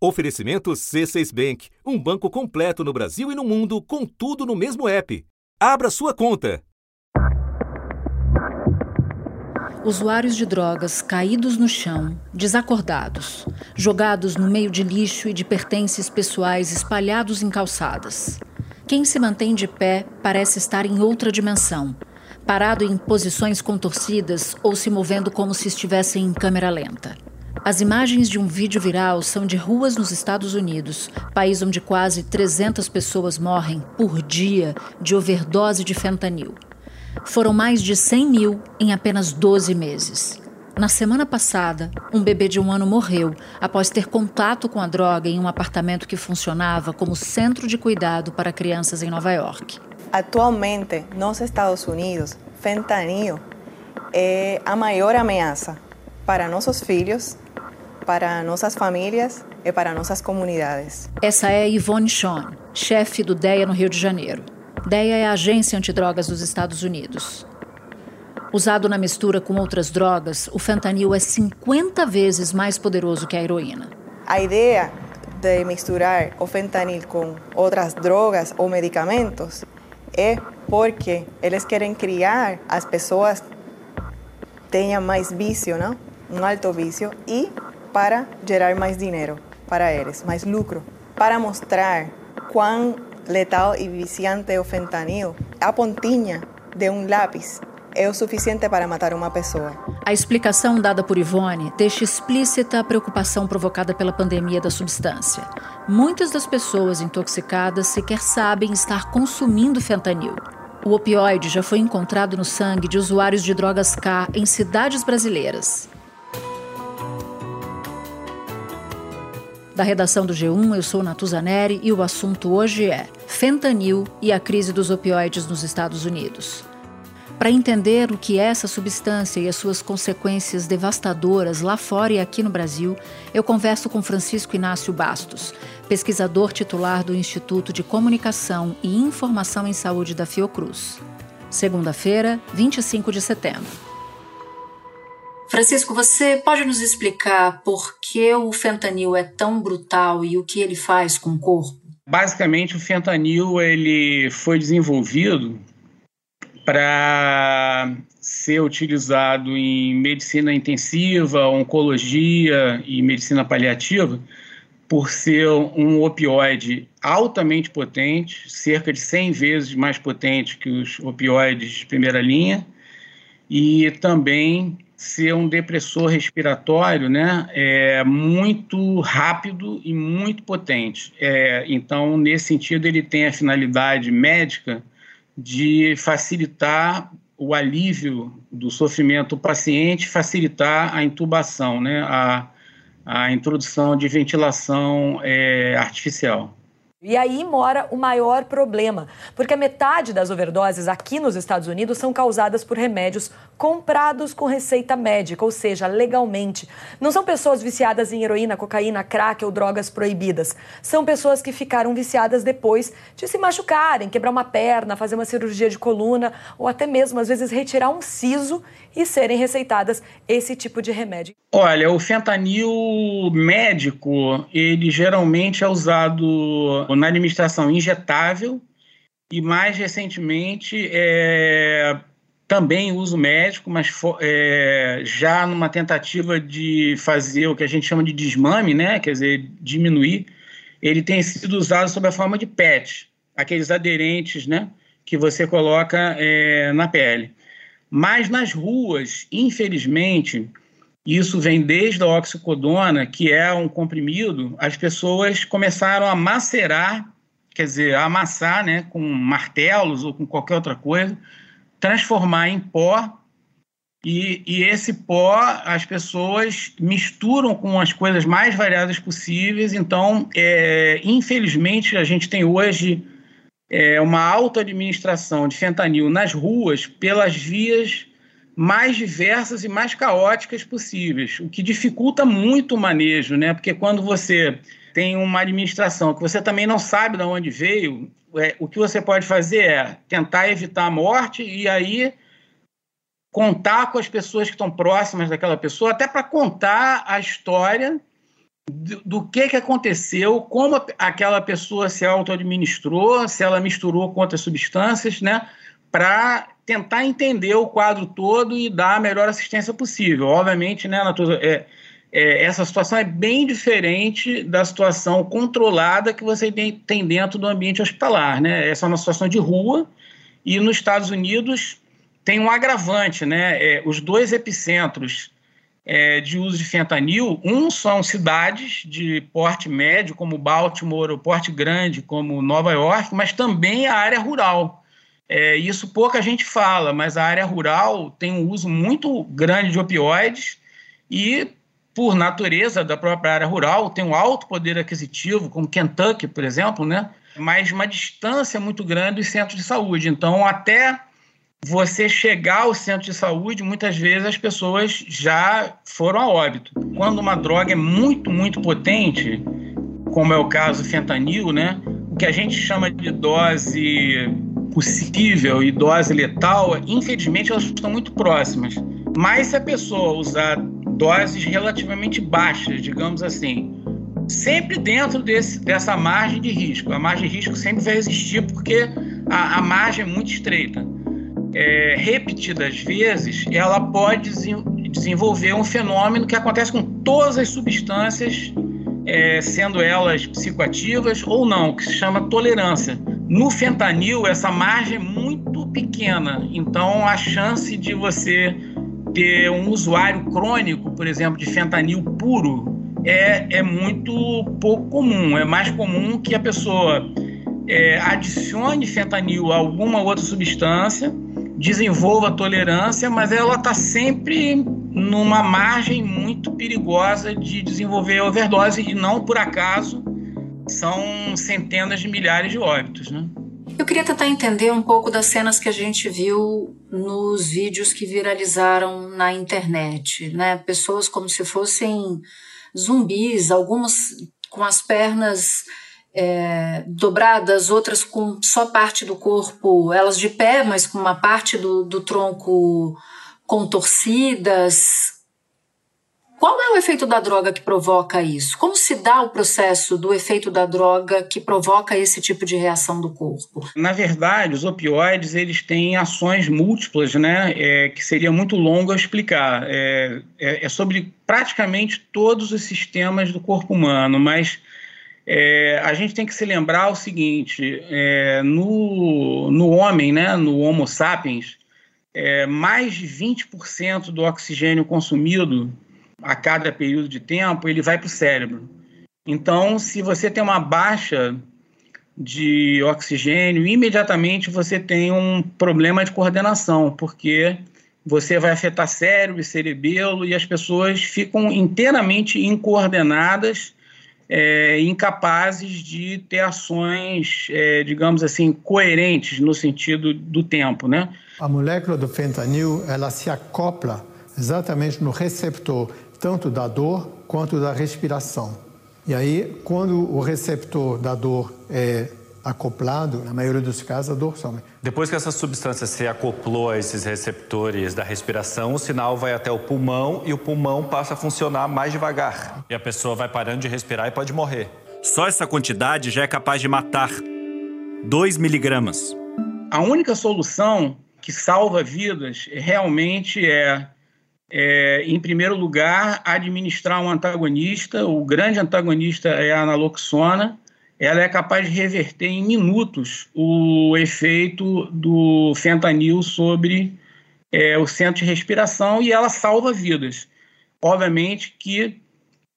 Oferecimento C6 Bank, um banco completo no Brasil e no mundo, com tudo no mesmo app. Abra sua conta. Usuários de drogas caídos no chão, desacordados, jogados no meio de lixo e de pertences pessoais espalhados em calçadas. Quem se mantém de pé parece estar em outra dimensão, parado em posições contorcidas ou se movendo como se estivesse em câmera lenta. As imagens de um vídeo viral são de ruas nos Estados Unidos, país onde quase 300 pessoas morrem por dia de overdose de fentanil. Foram mais de 100 mil em apenas 12 meses. Na semana passada, um bebê de um ano morreu após ter contato com a droga em um apartamento que funcionava como centro de cuidado para crianças em Nova York. Atualmente, nos Estados Unidos, fentanil é a maior ameaça para nossos filhos para nossas famílias e para nossas comunidades. Essa é Yvonne Sean, chefe do DEA no Rio de Janeiro. DEA é a agência antidrogas dos Estados Unidos. Usado na mistura com outras drogas, o fentanil é 50 vezes mais poderoso que a heroína. A ideia de misturar o fentanil com outras drogas ou medicamentos é porque eles querem criar as pessoas tenham mais vício, não? Um alto vício e para gerar mais dinheiro para eles, mais lucro, para mostrar quão letal e viciante o fentanil. A pontinha de um lápis é o suficiente para matar uma pessoa. A explicação dada por Ivone deixa explícita a preocupação provocada pela pandemia da substância. Muitas das pessoas intoxicadas sequer sabem estar consumindo fentanil. O opioide já foi encontrado no sangue de usuários de drogas K em cidades brasileiras. Da redação do G1, eu sou Natuzaneri e o assunto hoje é fentanil e a crise dos opioides nos Estados Unidos. Para entender o que é essa substância e as suas consequências devastadoras lá fora e aqui no Brasil, eu converso com Francisco Inácio Bastos, pesquisador titular do Instituto de Comunicação e Informação em Saúde da Fiocruz. Segunda-feira, 25 de setembro. Francisco, você pode nos explicar por que o fentanil é tão brutal e o que ele faz com o corpo? Basicamente, o fentanil ele foi desenvolvido para ser utilizado em medicina intensiva, oncologia e medicina paliativa, por ser um opioide altamente potente, cerca de 100 vezes mais potente que os opioides de primeira linha, e também ser um depressor respiratório né, é muito rápido e muito potente. É, então, nesse sentido, ele tem a finalidade médica de facilitar o alívio do sofrimento do paciente, facilitar a intubação, né, a, a introdução de ventilação é, artificial. E aí mora o maior problema, porque a metade das overdoses aqui nos Estados Unidos são causadas por remédios comprados com receita médica, ou seja, legalmente. Não são pessoas viciadas em heroína, cocaína, crack ou drogas proibidas. São pessoas que ficaram viciadas depois de se machucarem, quebrar uma perna, fazer uma cirurgia de coluna ou até mesmo, às vezes, retirar um siso e serem receitadas esse tipo de remédio. Olha, o fentanil médico, ele geralmente é usado na administração injetável e mais recentemente é, também uso médico, mas é, já numa tentativa de fazer o que a gente chama de desmame, né? quer dizer, diminuir, ele tem sido usado sob a forma de PET, aqueles aderentes né? que você coloca é, na pele. Mas nas ruas, infelizmente, isso vem desde a oxicodona, que é um comprimido, as pessoas começaram a macerar, quer dizer, a amassar né, com martelos ou com qualquer outra coisa, transformar em pó, e, e esse pó as pessoas misturam com as coisas mais variadas possíveis, então, é, infelizmente, a gente tem hoje é, uma auto-administração de fentanil nas ruas pelas vias mais diversas e mais caóticas possíveis, o que dificulta muito o manejo, né? Porque quando você tem uma administração que você também não sabe de onde veio, é, o que você pode fazer é tentar evitar a morte e aí contar com as pessoas que estão próximas daquela pessoa, até para contar a história do, do que, que aconteceu, como aquela pessoa se auto-administrou, se ela misturou com outras substâncias, né? Para tentar entender o quadro todo e dar a melhor assistência possível. Obviamente, né, é, é, essa situação é bem diferente da situação controlada que você tem, tem dentro do ambiente hospitalar. Né? Essa é uma situação de rua e nos Estados Unidos tem um agravante. Né? É, os dois epicentros é, de uso de fentanil, um são cidades de porte médio, como Baltimore, ou porte grande, como Nova York, mas também a área rural. É, isso pouca gente fala, mas a área rural tem um uso muito grande de opioides e, por natureza da própria área rural, tem um alto poder aquisitivo, como Kentucky, por exemplo, né? mas uma distância muito grande dos centros de saúde. Então, até você chegar ao centro de saúde, muitas vezes as pessoas já foram a óbito. Quando uma droga é muito, muito potente, como é o caso do fentanil, né? O que a gente chama de dose possível e dose letal, infelizmente elas estão muito próximas. Mas se a pessoa usar doses relativamente baixas, digamos assim, sempre dentro desse, dessa margem de risco. A margem de risco sempre vai existir porque a, a margem é muito estreita é, repetidas vezes, ela pode desenvolver um fenômeno que acontece com todas as substâncias, é, sendo elas psicoativas ou não, que se chama tolerância. No fentanil, essa margem é muito pequena, então a chance de você ter um usuário crônico, por exemplo, de fentanil puro, é, é muito pouco comum. É mais comum que a pessoa é, adicione fentanil a alguma outra substância desenvolva tolerância, mas ela está sempre numa margem muito perigosa de desenvolver overdose e não por acaso são centenas de milhares de óbitos, né? Eu queria tentar entender um pouco das cenas que a gente viu nos vídeos que viralizaram na internet, né? Pessoas como se fossem zumbis, algumas com as pernas é, dobradas, outras com só parte do corpo, elas de pé, mas com uma parte do, do tronco contorcidas. Qual é o efeito da droga que provoca isso? Como se dá o processo do efeito da droga que provoca esse tipo de reação do corpo? Na verdade, os opioides eles têm ações múltiplas, né? É, que seria muito longo explicar. É, é, é sobre praticamente todos os sistemas do corpo humano, mas é, a gente tem que se lembrar o seguinte: é, no, no homem, né, no Homo sapiens, é, mais de 20% do oxigênio consumido a cada período de tempo ele vai para o cérebro. Então, se você tem uma baixa de oxigênio, imediatamente você tem um problema de coordenação, porque você vai afetar cérebro e cerebelo e as pessoas ficam inteiramente incoordenadas é, incapazes de ter ações, é, digamos assim, coerentes no sentido do tempo, né? A molécula do fentanil, ela se acopla exatamente no receptor, tanto da dor quanto da respiração. E aí, quando o receptor da dor é acoplado, na maioria dos casos, a dor some. Depois que essa substância se acoplou a esses receptores da respiração, o sinal vai até o pulmão e o pulmão passa a funcionar mais devagar. E a pessoa vai parando de respirar e pode morrer. Só essa quantidade já é capaz de matar 2 miligramas. A única solução que salva vidas realmente é, é, em primeiro lugar, administrar um antagonista. O grande antagonista é a naloxona ela é capaz de reverter em minutos o efeito do fentanil sobre é, o centro de respiração e ela salva vidas. Obviamente que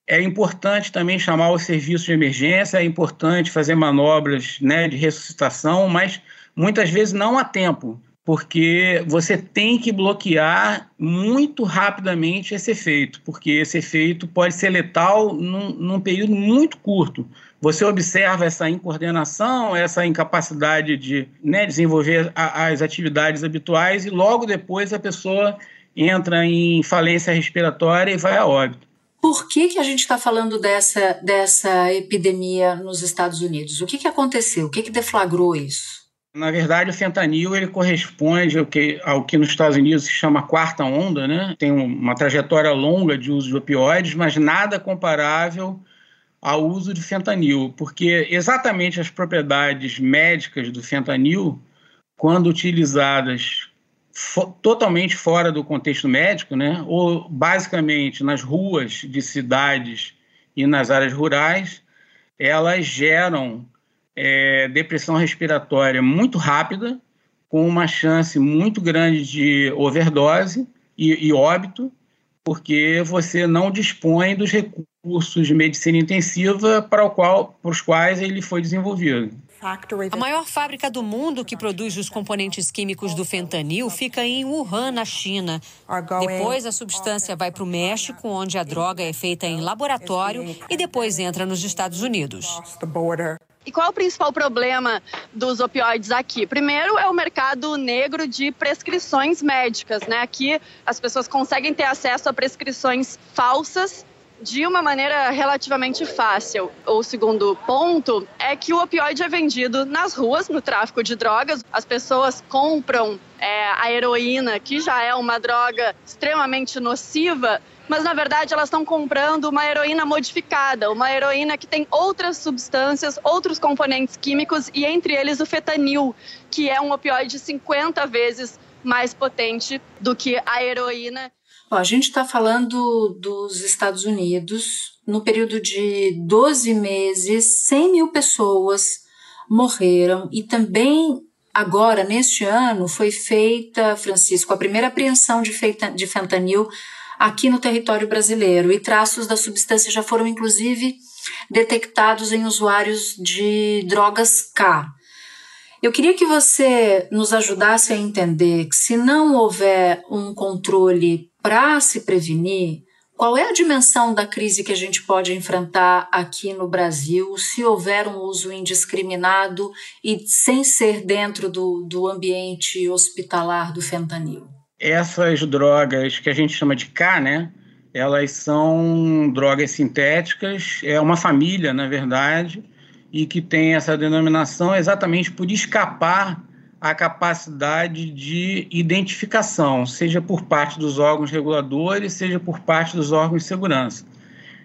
é importante também chamar o serviço de emergência, é importante fazer manobras né, de ressuscitação, mas muitas vezes não há tempo, porque você tem que bloquear muito rapidamente esse efeito, porque esse efeito pode ser letal num, num período muito curto você observa essa incoordenação, essa incapacidade de né, desenvolver a, as atividades habituais e logo depois a pessoa entra em falência respiratória e vai a óbito. Por que, que a gente está falando dessa, dessa epidemia nos Estados Unidos? O que, que aconteceu? O que, que deflagrou isso? Na verdade, o fentanil ele corresponde ao que, ao que nos Estados Unidos se chama quarta onda, né? Tem uma trajetória longa de uso de opioides, mas nada comparável ao uso de fentanil, porque exatamente as propriedades médicas do fentanil, quando utilizadas fo totalmente fora do contexto médico, né, ou basicamente nas ruas de cidades e nas áreas rurais, elas geram é, depressão respiratória muito rápida, com uma chance muito grande de overdose e, e óbito, porque você não dispõe dos recursos de medicina intensiva para, o qual, para os quais ele foi desenvolvido. A maior fábrica do mundo que produz os componentes químicos do fentanil fica em Wuhan, na China. Depois, a substância vai para o México, onde a droga é feita em laboratório e depois entra nos Estados Unidos. E qual é o principal problema dos opioides aqui? Primeiro é o mercado negro de prescrições médicas, né? Aqui as pessoas conseguem ter acesso a prescrições falsas de uma maneira relativamente fácil. O segundo ponto é que o opioide é vendido nas ruas, no tráfico de drogas. As pessoas compram é, a heroína, que já é uma droga extremamente nociva, mas na verdade elas estão comprando uma heroína modificada, uma heroína que tem outras substâncias, outros componentes químicos e entre eles o fetanil, que é um opioide 50 vezes mais potente do que a heroína. Bom, a gente está falando dos Estados Unidos. No período de 12 meses, 100 mil pessoas morreram e também agora, neste ano, foi feita, Francisco, a primeira apreensão de, feita, de fentanil aqui no território brasileiro e traços da substância já foram inclusive detectados em usuários de drogas K. Eu queria que você nos ajudasse a entender que se não houver um controle para se prevenir, qual é a dimensão da crise que a gente pode enfrentar aqui no Brasil se houver um uso indiscriminado e sem ser dentro do, do ambiente hospitalar do fentanil? essas drogas que a gente chama de K, né? Elas são drogas sintéticas, é uma família, na verdade, e que tem essa denominação exatamente por escapar à capacidade de identificação, seja por parte dos órgãos reguladores, seja por parte dos órgãos de segurança.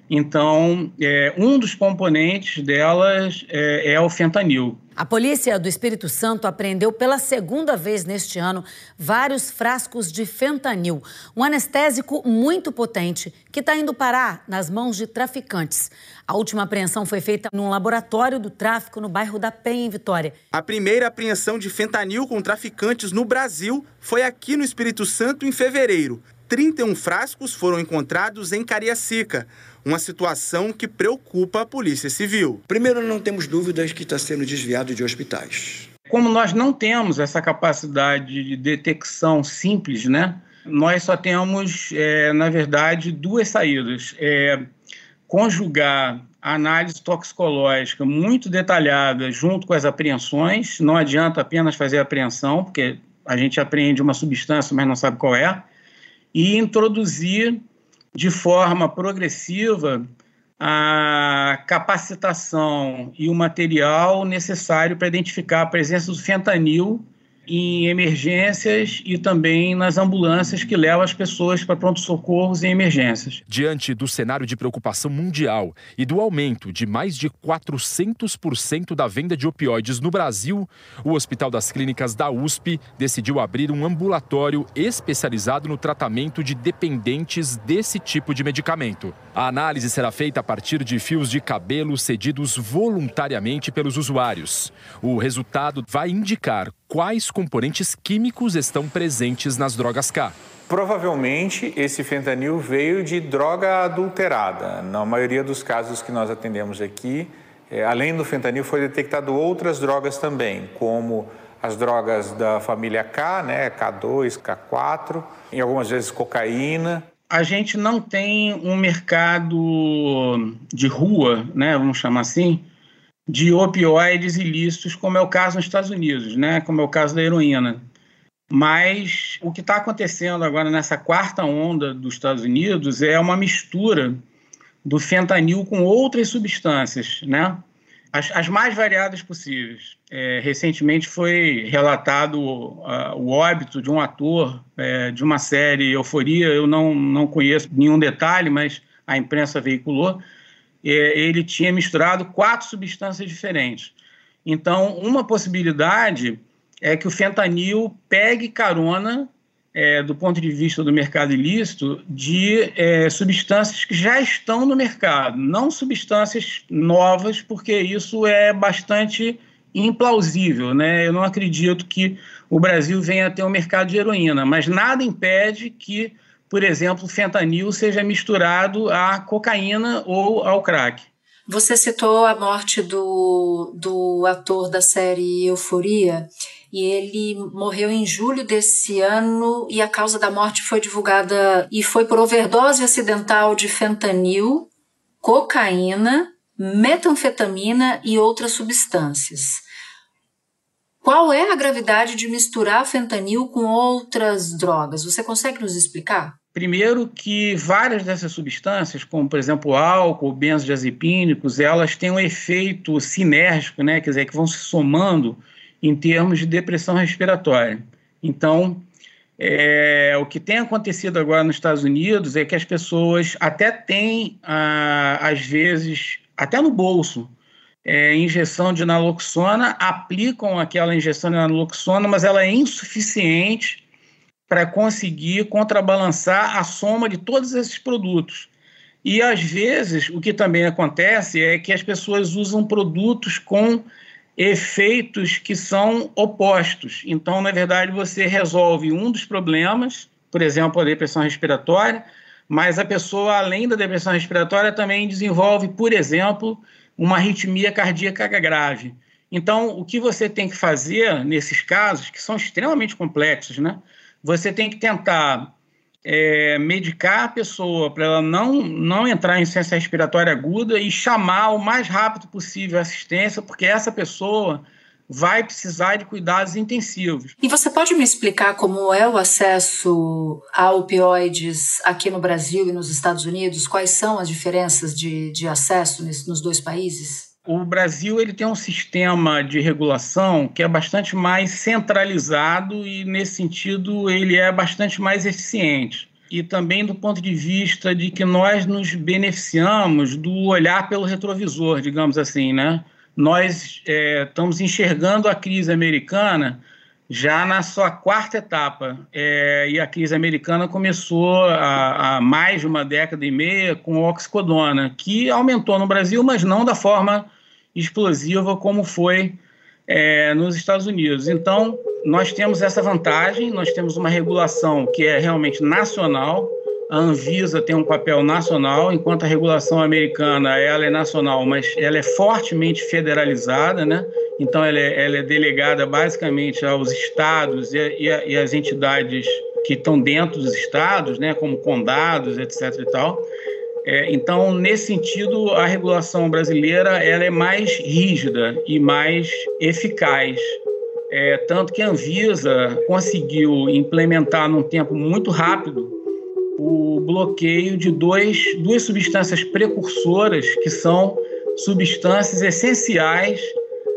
Então, é, um dos componentes delas é, é o fentanil. A polícia do Espírito Santo apreendeu pela segunda vez neste ano vários frascos de fentanil, um anestésico muito potente que está indo parar nas mãos de traficantes. A última apreensão foi feita num laboratório do tráfico no bairro da Penha, em Vitória. A primeira apreensão de fentanil com traficantes no Brasil foi aqui no Espírito Santo em fevereiro. 31 frascos foram encontrados em Cariacica uma situação que preocupa a Polícia Civil. Primeiro, não temos dúvidas que está sendo desviado de hospitais. Como nós não temos essa capacidade de detecção simples, né? Nós só temos, é, na verdade, duas saídas. É, conjugar a análise toxicológica muito detalhada junto com as apreensões. Não adianta apenas fazer a apreensão, porque a gente apreende uma substância, mas não sabe qual é. E introduzir de forma progressiva a capacitação e o material necessário para identificar a presença do fentanil em emergências e também nas ambulâncias que levam as pessoas para pronto-socorros em emergências. Diante do cenário de preocupação mundial e do aumento de mais de 400% da venda de opioides no Brasil, o Hospital das Clínicas da USP decidiu abrir um ambulatório especializado no tratamento de dependentes desse tipo de medicamento. A análise será feita a partir de fios de cabelo cedidos voluntariamente pelos usuários. O resultado vai indicar quais componentes químicos estão presentes nas drogas K. Provavelmente esse fentanil veio de droga adulterada. Na maioria dos casos que nós atendemos aqui, é, além do fentanil, foi detectado outras drogas também, como as drogas da família K, né, K2, K4, e algumas vezes cocaína. A gente não tem um mercado de rua, né, vamos chamar assim, de opioides ilícitos, como é o caso nos Estados Unidos, né? como é o caso da heroína. Mas o que está acontecendo agora nessa quarta onda dos Estados Unidos é uma mistura do fentanil com outras substâncias, né? As, as mais variadas possíveis. É, recentemente foi relatado uh, o óbito de um ator é, de uma série Euforia. Eu não, não conheço nenhum detalhe, mas a imprensa veiculou ele tinha misturado quatro substâncias diferentes. Então, uma possibilidade é que o fentanil pegue carona, é, do ponto de vista do mercado ilícito, de é, substâncias que já estão no mercado, não substâncias novas, porque isso é bastante implausível. Né? Eu não acredito que o Brasil venha a ter um mercado de heroína, mas nada impede que, por exemplo, fentanil seja misturado à cocaína ou ao crack. Você citou a morte do, do ator da série Euforia e ele morreu em julho desse ano e a causa da morte foi divulgada e foi por overdose acidental de fentanil, cocaína, metanfetamina e outras substâncias. Qual é a gravidade de misturar fentanil com outras drogas? Você consegue nos explicar? Primeiro que várias dessas substâncias, como por exemplo álcool, benzodiazepínicos, elas têm um efeito sinérgico, né? quer dizer, que vão se somando em termos de depressão respiratória. Então, é, o que tem acontecido agora nos Estados Unidos é que as pessoas até têm, ah, às vezes, até no bolso, é, injeção de naloxona, aplicam aquela injeção de naloxona, mas ela é insuficiente para conseguir contrabalançar a soma de todos esses produtos. E às vezes o que também acontece é que as pessoas usam produtos com efeitos que são opostos. Então, na verdade, você resolve um dos problemas, por exemplo, a depressão respiratória, mas a pessoa, além da depressão respiratória, também desenvolve, por exemplo, uma arritmia cardíaca grave. Então, o que você tem que fazer nesses casos, que são extremamente complexos, né? você tem que tentar é, medicar a pessoa para ela não, não entrar em insuficiência respiratória aguda e chamar o mais rápido possível a assistência, porque essa pessoa vai precisar de cuidados intensivos. E você pode me explicar como é o acesso a opioides aqui no Brasil e nos Estados Unidos? Quais são as diferenças de, de acesso nos dois países? o Brasil ele tem um sistema de regulação que é bastante mais centralizado e, nesse sentido, ele é bastante mais eficiente. E também do ponto de vista de que nós nos beneficiamos do olhar pelo retrovisor, digamos assim, né? Nós é, estamos enxergando a crise americana já na sua quarta etapa. É, e a crise americana começou há, há, mais de uma década e meia com o oxicodona, que aumentou no Brasil, mas não da forma explosiva como foi é, nos Estados Unidos. Então, nós temos essa vantagem, nós temos uma regulação que é realmente nacional, a Anvisa tem um papel nacional, enquanto a regulação americana ela é nacional, mas ela é fortemente federalizada, né? Então ela é, ela é delegada basicamente aos estados e, e, e as entidades que estão dentro dos estados, né? Como condados, etc. E tal. É, então, nesse sentido, a regulação brasileira ela é mais rígida e mais eficaz. É, tanto que a Anvisa conseguiu implementar num tempo muito rápido o bloqueio de dois, duas substâncias precursoras que são substâncias essenciais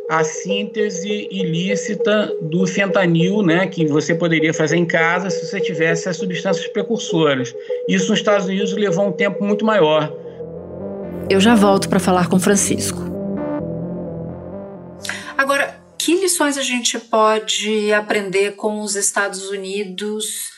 a síntese ilícita do fentanil, né, que você poderia fazer em casa se você tivesse as substâncias precursoras. Isso nos Estados Unidos levou um tempo muito maior. Eu já volto para falar com Francisco. Agora, que lições a gente pode aprender com os Estados Unidos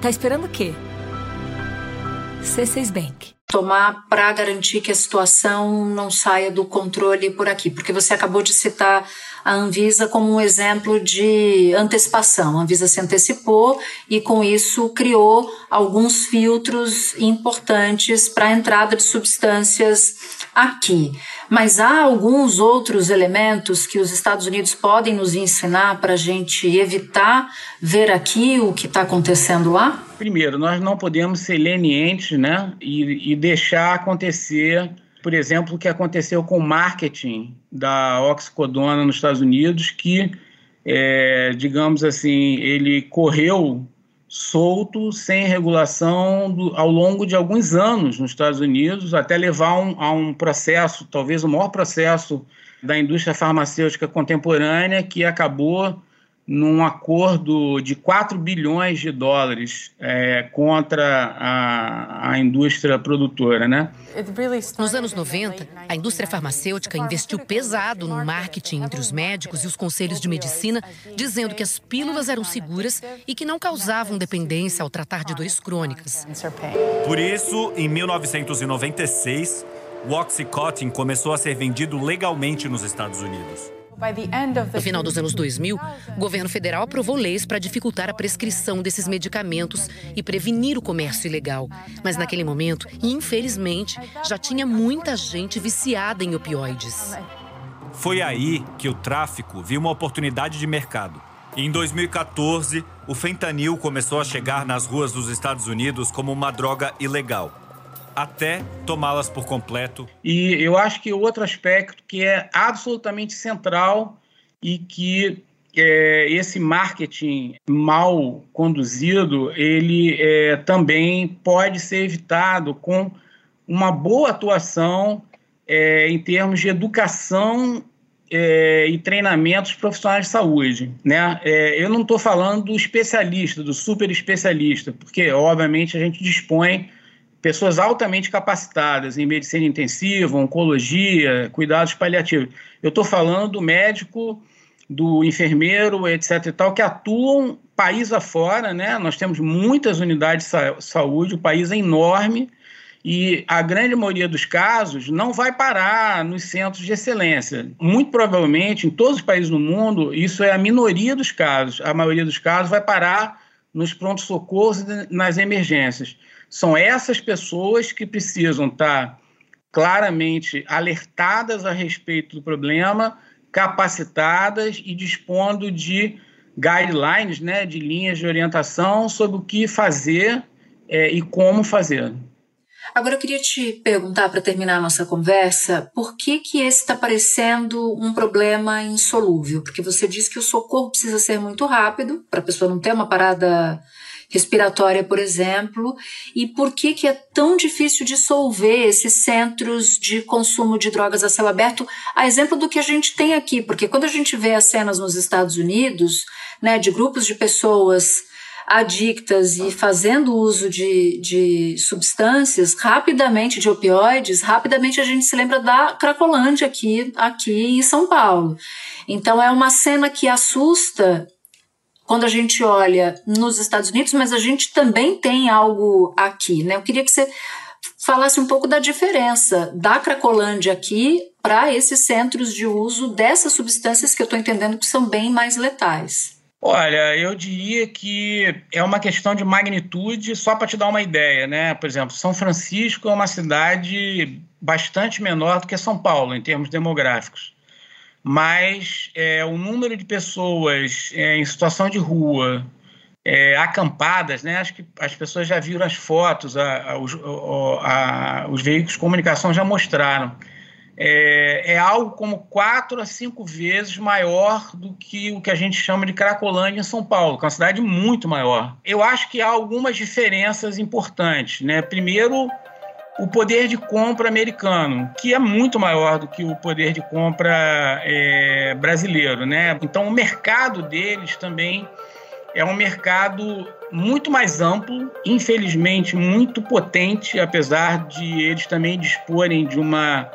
Tá esperando o quê? C6 Bank tomar para garantir que a situação não saia do controle por aqui? Porque você acabou de citar a Anvisa como um exemplo de antecipação. A Anvisa se antecipou e, com isso, criou alguns filtros importantes para a entrada de substâncias aqui. Mas há alguns outros elementos que os Estados Unidos podem nos ensinar para a gente evitar ver aqui o que está acontecendo lá? Primeiro, nós não podemos ser lenientes né, e, e deixar acontecer por exemplo, o que aconteceu com o marketing da oxicodona nos Estados Unidos, que, é, digamos assim, ele correu solto, sem regulação, do, ao longo de alguns anos nos Estados Unidos, até levar um, a um processo, talvez o maior processo da indústria farmacêutica contemporânea, que acabou num acordo de 4 bilhões de dólares é, contra a, a indústria produtora. Né? Nos anos 90, a indústria farmacêutica investiu pesado no marketing entre os médicos e os conselhos de medicina, dizendo que as pílulas eram seguras e que não causavam dependência ao tratar de dores crônicas. Por isso, em 1996, o Oxycontin começou a ser vendido legalmente nos Estados Unidos. No final dos anos 2000, o governo federal aprovou leis para dificultar a prescrição desses medicamentos e prevenir o comércio ilegal. Mas naquele momento, infelizmente, já tinha muita gente viciada em opioides. Foi aí que o tráfico viu uma oportunidade de mercado. Em 2014, o fentanil começou a chegar nas ruas dos Estados Unidos como uma droga ilegal até tomá-las por completo. E eu acho que outro aspecto que é absolutamente central e que é, esse marketing mal conduzido, ele é, também pode ser evitado com uma boa atuação é, em termos de educação é, e treinamentos profissionais de saúde. Né? É, eu não estou falando do especialista, do super especialista, porque, obviamente, a gente dispõe pessoas altamente capacitadas em medicina intensiva, oncologia, cuidados paliativos. Eu estou falando do médico, do enfermeiro, etc. e tal, que atuam país afora, né? Nós temos muitas unidades de saúde, o país é enorme e a grande maioria dos casos não vai parar nos centros de excelência. Muito provavelmente, em todos os países do mundo, isso é a minoria dos casos. A maioria dos casos vai parar nos prontos-socorros e nas emergências. São essas pessoas que precisam estar claramente alertadas a respeito do problema, capacitadas e dispondo de guidelines, né, de linhas de orientação sobre o que fazer é, e como fazer. Agora eu queria te perguntar para terminar a nossa conversa, por que que esse está parecendo um problema insolúvel? Porque você disse que o socorro precisa ser muito rápido para a pessoa não ter uma parada respiratória, por exemplo, e por que, que é tão difícil dissolver esses centros de consumo de drogas a céu aberto, a exemplo do que a gente tem aqui, porque quando a gente vê as cenas nos Estados Unidos, né, de grupos de pessoas adictas e fazendo uso de, de substâncias, rapidamente, de opioides, rapidamente a gente se lembra da Cracolândia aqui, aqui em São Paulo. Então é uma cena que assusta quando a gente olha nos Estados Unidos, mas a gente também tem algo aqui, né? Eu queria que você falasse um pouco da diferença da Cracolândia aqui para esses centros de uso dessas substâncias que eu estou entendendo que são bem mais letais. Olha, eu diria que é uma questão de magnitude, só para te dar uma ideia, né? Por exemplo, São Francisco é uma cidade bastante menor do que São Paulo, em termos demográficos mas é, o número de pessoas é, em situação de rua, é, acampadas, né? Acho que as pessoas já viram as fotos, a, a, os, a, os, veículos de comunicação já mostraram. É, é, algo como quatro a cinco vezes maior do que o que a gente chama de Cracolândia em São Paulo, que é uma cidade muito maior. Eu acho que há algumas diferenças importantes. Né? Primeiro, o poder de compra americano, que é muito maior do que o poder de compra é, brasileiro, né? Então o mercado deles também é um mercado muito mais amplo, infelizmente muito potente, apesar de eles também disporem de uma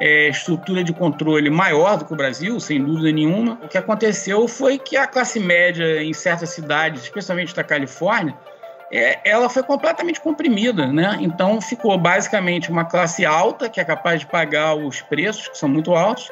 é, estrutura de controle maior do que o Brasil, sem dúvida nenhuma. O que aconteceu foi que a classe média em certas cidades, especialmente da Califórnia, é, ela foi completamente comprimida, né? Então ficou basicamente uma classe alta que é capaz de pagar os preços que são muito altos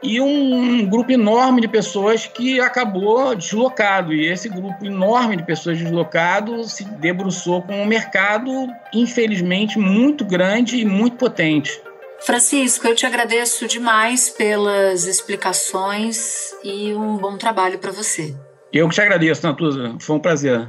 e um, grupo enorme de pessoas que acabou deslocado e esse grupo enorme de pessoas deslocado se debruçou com um mercado infelizmente muito grande e muito potente. Francisco, eu te agradeço demais pelas explicações e um bom trabalho para você. Eu que te agradeço, Natuza. Foi um prazer.